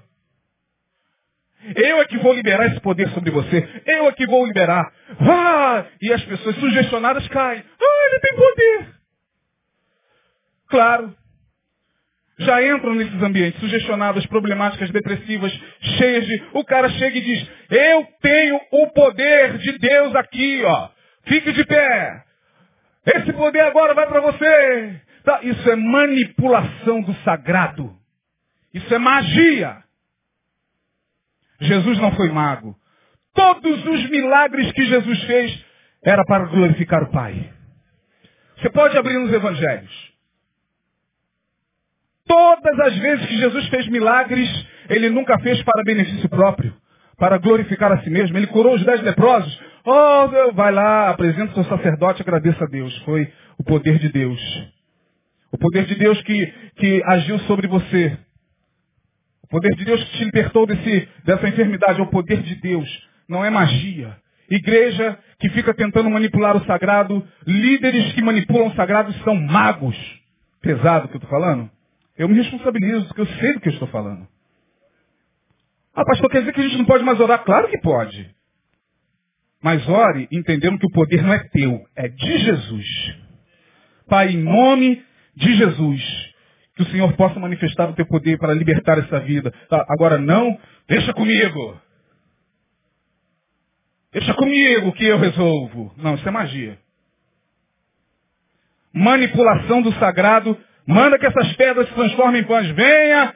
Eu é que vou liberar esse poder sobre você. Eu é que vou liberar. Ah! E as pessoas sugestionadas caem. Ah, ele tem poder. Claro. Já entram nesses ambientes sugestionadas, problemáticas, depressivas, cheias de. O cara chega e diz: Eu tenho o poder de Deus aqui, ó. Fique de pé. Esse poder agora vai para você. Tá, isso é manipulação do sagrado. Isso é magia. Jesus não foi mago. Todos os milagres que Jesus fez era para glorificar o Pai. Você pode abrir nos evangelhos. Todas as vezes que Jesus fez milagres, ele nunca fez para benefício próprio, para glorificar a si mesmo. Ele curou os dez leprosos. Oh, vai lá, apresenta o seu sacerdote, agradeça a Deus. Foi o poder de Deus. O poder de Deus que, que agiu sobre você. O poder de Deus que te libertou desse, dessa enfermidade é o poder de Deus. Não é magia. Igreja que fica tentando manipular o sagrado, líderes que manipulam o sagrado são magos. Pesado o que eu estou falando? Eu me responsabilizo, porque eu sei do que eu estou falando. Ah, pastor, quer dizer que a gente não pode mais orar? Claro que pode. Mas ore entendendo que o poder não é teu, é de Jesus. Pai, em nome de Jesus. Que o Senhor possa manifestar o teu poder para libertar essa vida. Agora não, deixa comigo. Deixa comigo que eu resolvo. Não, isso é magia. Manipulação do sagrado. Manda que essas pedras se transformem em pães. Venha.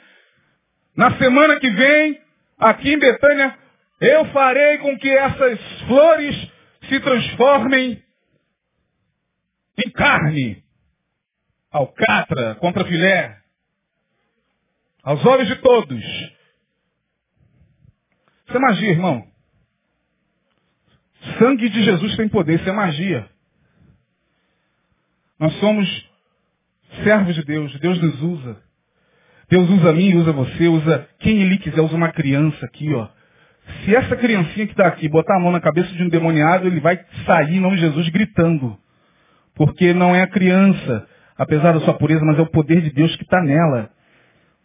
Na semana que vem, aqui em Betânia, eu farei com que essas flores se transformem em carne alcatra contra filé, aos olhos de todos. Isso é magia, irmão. Sangue de Jesus tem poder, isso é magia. Nós somos servos de Deus, Deus nos usa. Deus usa a mim, usa você, usa quem Ele quiser, usa uma criança aqui, ó. Se essa criancinha que está aqui botar a mão na cabeça de um demoniado, ele vai sair em nome de Jesus gritando. Porque não é a criança, apesar da sua pureza, mas é o poder de Deus que está nela.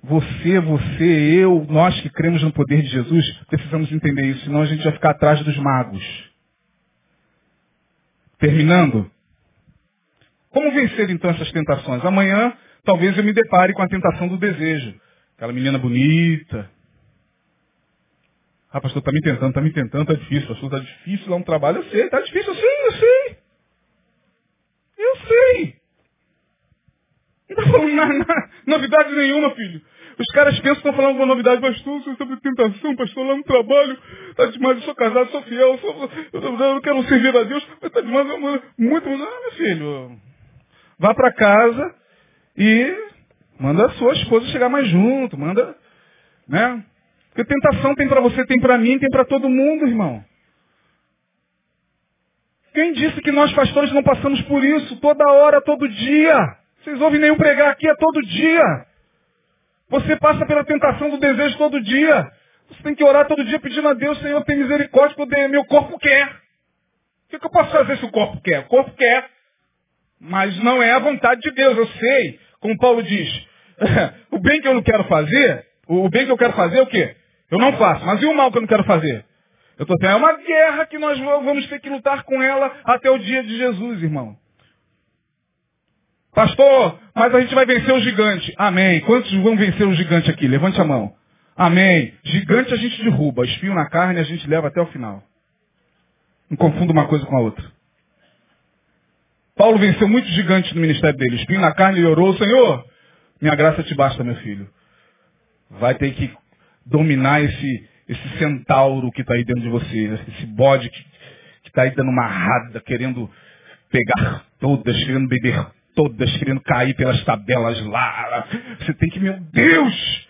Você, você, eu, nós que cremos no poder de Jesus, precisamos entender isso, senão a gente vai ficar atrás dos magos. Terminando. Como vencer então essas tentações? Amanhã, talvez eu me depare com a tentação do desejo. Aquela menina bonita. Ah, pastor, está me tentando, está me tentando, está difícil. Pastor, está difícil lá um trabalho. Eu sei, está difícil, eu sei, eu sei. Eu sei. Não está falando na, na, novidade nenhuma, filho. Os caras pensam que estão falando uma novidade, pastor, sobre tentação, pastor, lá no trabalho, está demais, eu sou casado, sou fiel, sou, eu, eu, quero servir a Deus, mas está demais, muito, ah, meu filho, vá para casa e manda a sua esposa chegar mais junto, manda, né? Porque tentação tem para você, tem para mim, tem para todo mundo, irmão. Quem disse que nós pastores não passamos por isso toda hora, todo dia? Vocês ouvem nenhum pregar aqui é todo dia. Você passa pela tentação do desejo todo dia. Você tem que orar todo dia pedindo a Deus, Senhor, tem misericórdia, porque meu corpo quer. O que, eu posso fazer se o corpo quer? O corpo quer. Mas não é a vontade de Deus, eu sei. Como Paulo diz, o bem que eu não quero fazer, o bem que eu quero fazer é o quê? Eu não faço. Mas e o mal que eu não quero fazer? Eu estou tendo é uma guerra que nós vamos ter que lutar com ela até o dia de Jesus, irmão. Pastor, mas a gente vai vencer o gigante. Amém. Quantos vão vencer o gigante aqui? Levante a mão. Amém. Gigante a gente derruba. Espinho na carne a gente leva até o final. Não confunda uma coisa com a outra. Paulo venceu muitos gigantes no ministério dele. Espinho na carne, ele orou, Senhor, minha graça te basta, meu filho. Vai ter que dominar esse, esse centauro que está aí dentro de você, esse bode que, está aí dando uma rada, querendo pegar todas, querendo beber todas, querendo cair pelas tabelas lá. Você tem que, meu Deus!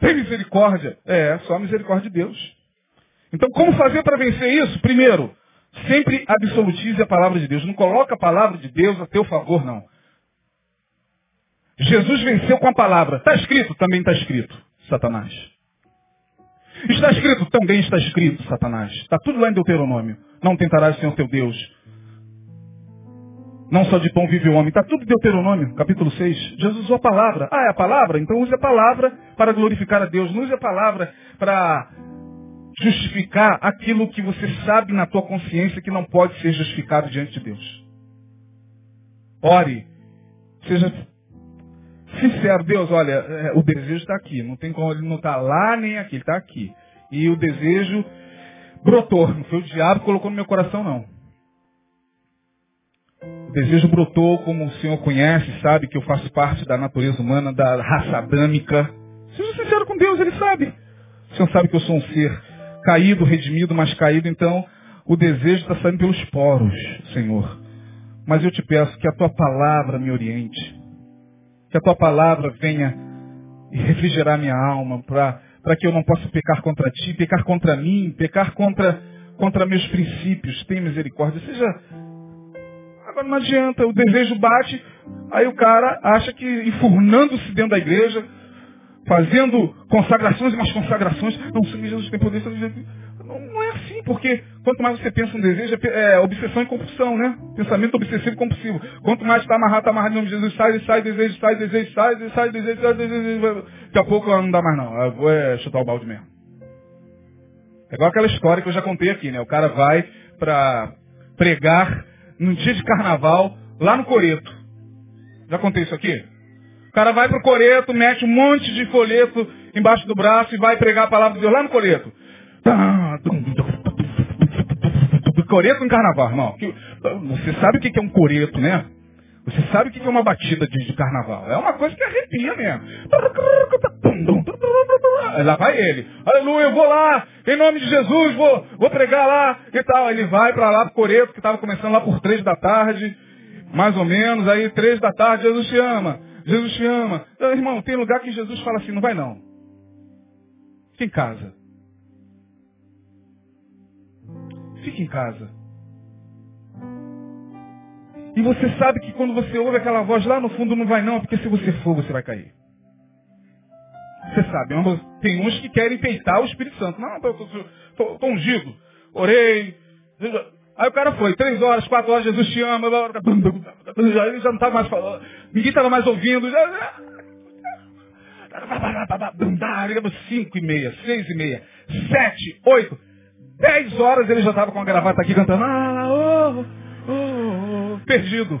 Tem misericórdia? É, só a misericórdia de Deus. Então, como fazer para vencer isso? Primeiro, sempre absolutize a palavra de Deus. Não coloca a palavra de Deus a teu favor, não. Jesus venceu com a palavra. Está escrito? Também está escrito, Satanás. Está escrito? Também está escrito, Satanás. Está tudo lá em Deuteronômio. Não tentarás Senhor teu Deus. Não só de pão vive o homem. Está tudo Deuteronômio, capítulo 6. Jesus usou a palavra. Ah, é a palavra? Então use a palavra para glorificar a Deus. Não use a palavra para justificar aquilo que você sabe na tua consciência que não pode ser justificado diante de Deus. Ore. Seja sincero. Deus, olha, é, o desejo está aqui. Não tem como ele não está lá nem aqui. Ele está aqui. E o desejo brotou. Não foi o diabo que colocou no meu coração, não. O desejo brotou, como o Senhor conhece, sabe que eu faço parte da natureza humana, da raça adâmica. Seja sincero com Deus, Ele sabe. O Senhor sabe que eu sou um ser caído, redimido, mas caído, então o desejo está saindo pelos poros, Senhor. Mas eu te peço que a tua palavra me oriente. Que a tua palavra venha refrigerar minha alma para que eu não possa pecar contra ti, pecar contra mim, pecar contra, contra meus princípios. Tenha misericórdia. Seja. Agora não adianta, o desejo bate, aí o cara acha que enfurnando-se dentro da igreja, fazendo consagrações e mais consagrações. Não, Senhor Jesus tem poder. Não, não é assim, porque quanto mais você pensa um desejo, é, é obsessão e compulsão, né? Pensamento obsessivo e compulsivo. Quanto mais está amarrado, está amarrado em nome de Jesus, sai, sai, desejo, sai, desejo, sai, sai, desejo, sai, desejo. Daqui a pouco não dá mais não. Eu vou é, chutar o balde mesmo. É igual aquela história que eu já contei aqui, né? O cara vai para pregar num dia de carnaval lá no Coreto. Já contei isso aqui? O cara vai pro coreto, mete um monte de folheto embaixo do braço e vai pregar a palavra de Deus lá no coreto. Coreto em carnaval, irmão. Você sabe o que é um coreto, né? Você sabe o que é uma batida de, de carnaval. É uma coisa que arrepia mesmo. Lá vai ele. Aleluia, eu vou lá, em nome de Jesus, vou, vou pregar lá e tal. Ele vai para lá pro Coreto, que estava começando lá por três da tarde, mais ou menos. Aí, três da tarde, Jesus te ama. Jesus te ama. Ah, irmão, tem lugar que Jesus fala assim, não vai não. Fique em casa. Fique em casa. E você sabe que quando você ouve aquela voz lá no fundo não vai não, porque se você for, você vai cair. Você sabe, tem uns que querem peitar o Espírito Santo. Não, estou ungido. Orei. Aí o cara foi, três horas, quatro horas, Jesus te ama. Ele já não estava mais falando. Ninguém estava mais ouvindo. Já... Cinco e meia, seis e meia, sete, oito, dez horas ele já estava com a gravata aqui cantando. Ah, oh, oh, oh, perdido.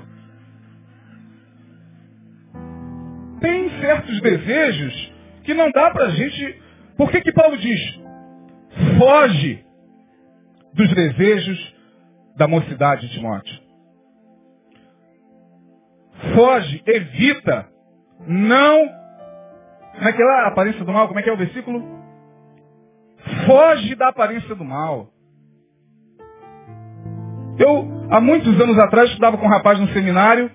Tem certos desejos que não dá para a gente. Por que que Paulo diz? Foge dos desejos da mocidade de Timóteo. Foge, evita, não. Como é que é lá a aparência do mal? Como é que é o versículo? Foge da aparência do mal. Eu, há muitos anos atrás, estudava com um rapaz no seminário.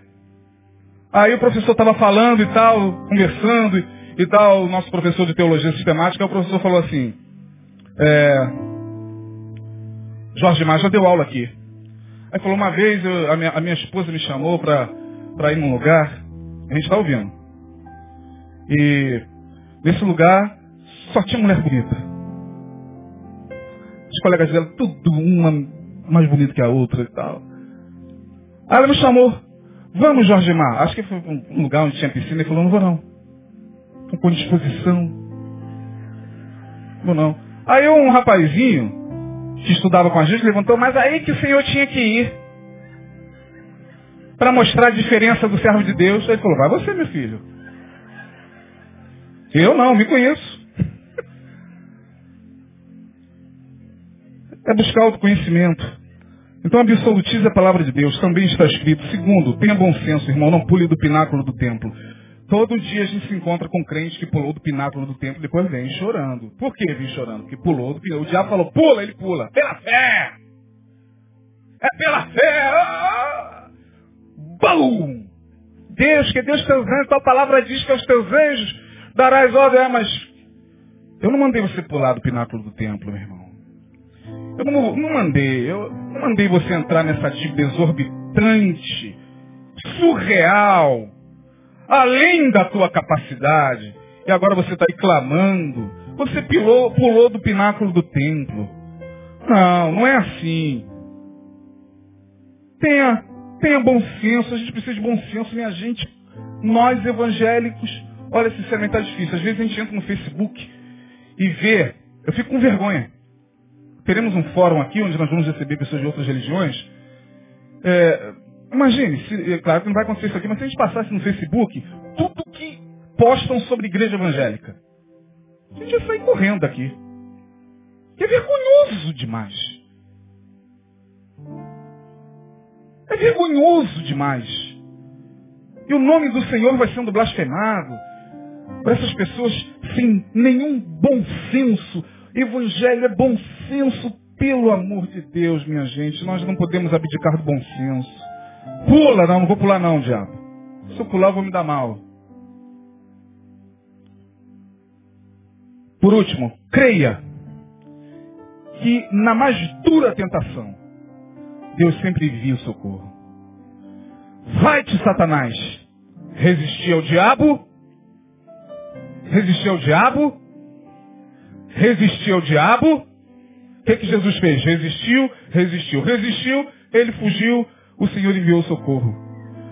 Aí o professor estava falando e tal, conversando e, e tal, o nosso professor de teologia sistemática, o professor falou assim, é, Jorge Mar já deu aula aqui. Aí falou, uma vez eu, a, minha, a, minha, esposa me chamou para ir num lugar, a gente está ouvindo. E nesse lugar só tinha mulher bonita. Os colegas dela, tudo uma mais bonita que a outra e tal. Aí ela me chamou, vamos Jorge Mar. Acho que foi um lugar onde tinha piscina e falou, não vou não. Estou com disposição. Vou não. Aí um rapazinho, que estudava com a gente levantou, mas aí que o Senhor tinha que ir para mostrar a diferença do servo de Deus. Aí ele falou, vai você, meu filho. Eu não, me conheço. É buscar autoconhecimento. Então absolutize a palavra de Deus. Também está escrito. Segundo, tenha bom senso, irmão. Não pule do pináculo do templo. Todo dia a gente se encontra com crente que pulou do pináculo do templo e depois vem chorando. Por que vem chorando? Porque pulou do pináculo. O diabo falou, pula, ele pula. Pela fé! É pela fé! Ah! Bum! Deus, que Deus teus anjos, tua palavra diz que aos teus anjos darás ordem. É, mas eu não mandei você pular do pináculo do templo, meu irmão. Eu não, não mandei. Eu não mandei você entrar nessa dívida exorbitante, surreal, além da tua capacidade. E agora você está aí clamando. Você pulou, pulou do pináculo do templo. Não, não é assim. Tenha, tenha bom senso. A gente precisa de bom senso, minha gente. Nós evangélicos, olha, sinceramente está difícil. Às vezes a gente entra no Facebook e vê. Eu fico com vergonha. Teremos um fórum aqui onde nós vamos receber pessoas de outras religiões. É, imagine, se, é claro que não vai acontecer isso aqui, mas se a gente passasse no Facebook, tudo que postam sobre igreja evangélica, a gente ia sair correndo daqui. É vergonhoso demais. É vergonhoso demais. E o nome do Senhor vai sendo blasfemado. Para essas pessoas sem nenhum bom senso. Evangelho é bom senso, pelo amor de Deus, minha gente. Nós não podemos abdicar do bom senso. Pula, não, não vou pular não, diabo. Se eu pular, eu vou me dar mal. Por último, creia que na mais dura tentação, Deus sempre envia o socorro. Vai-te, Satanás, resistir ao diabo, resistir ao diabo, resistir ao diabo. O que, que Jesus fez? Resistiu, resistiu, resistiu, ele fugiu, o Senhor enviou socorro.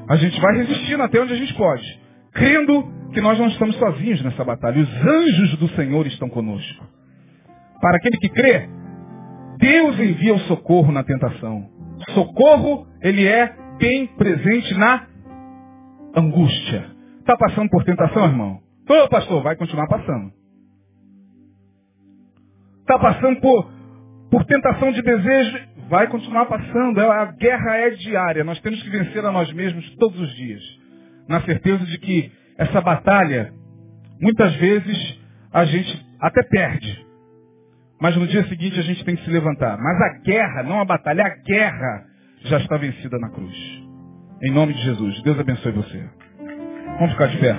A gente vai resistindo até onde a gente pode, crendo que nós não estamos sozinhos nessa batalha. Os anjos do Senhor estão conosco. Para aquele que crê, Deus envia o socorro na tentação. Socorro, ele é bem presente na angústia. Está passando por tentação, irmão? Ô, pastor, vai continuar passando. Está passando por, por tentação de desejo, vai continuar passando. É, a guerra é diária. Nós temos que vencer a nós mesmos todos os dias. Na certeza de que essa batalha, muitas vezes, a gente até perde. Mas no dia seguinte a gente tem que se levantar. Mas a guerra, não a batalha, a guerra já está vencida na cruz. Em nome de Jesus. Deus abençoe você. Vamos ficar de pé.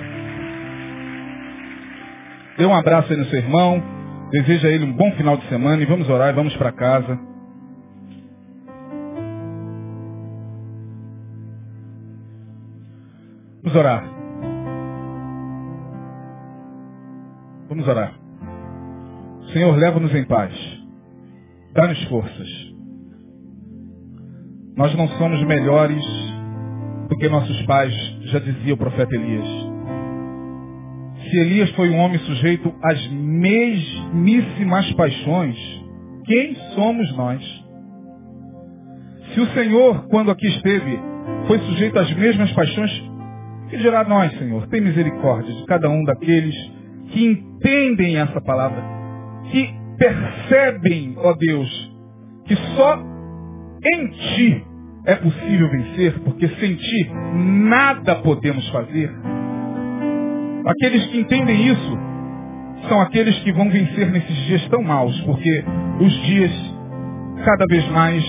Dê um abraço aí no seu irmão. Deseja a ele um bom final de semana e vamos orar e vamos para casa. Vamos orar. Vamos orar. Senhor, leva-nos em paz. Dá-nos forças. Nós não somos melhores do que nossos pais, já dizia o profeta Elias. Se Elias foi um homem sujeito às mesmíssimas paixões, quem somos nós? Se o Senhor, quando aqui esteve, foi sujeito às mesmas paixões, que dirá nós, Senhor? Tem misericórdia de cada um daqueles que entendem essa palavra, que percebem, ó Deus, que só em ti é possível vencer, porque sem ti nada podemos fazer. Aqueles que entendem isso são aqueles que vão vencer nesses dias tão maus, porque os dias cada vez mais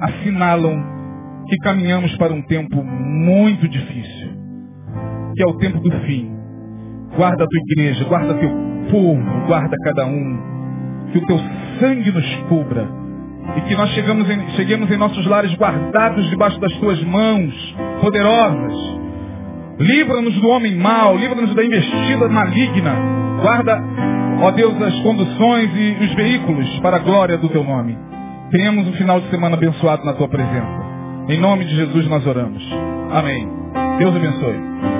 assinalam que caminhamos para um tempo muito difícil, que é o tempo do fim. Guarda a tua igreja, guarda teu povo, guarda cada um. Que o teu sangue nos cubra e que nós chegamos em, cheguemos em nossos lares guardados debaixo das tuas mãos poderosas. Livra-nos do homem mau, livra-nos da investida maligna. Guarda, ó Deus, as conduções e os veículos para a glória do teu nome. Tenhamos um final de semana abençoado na tua presença. Em nome de Jesus nós oramos. Amém. Deus abençoe.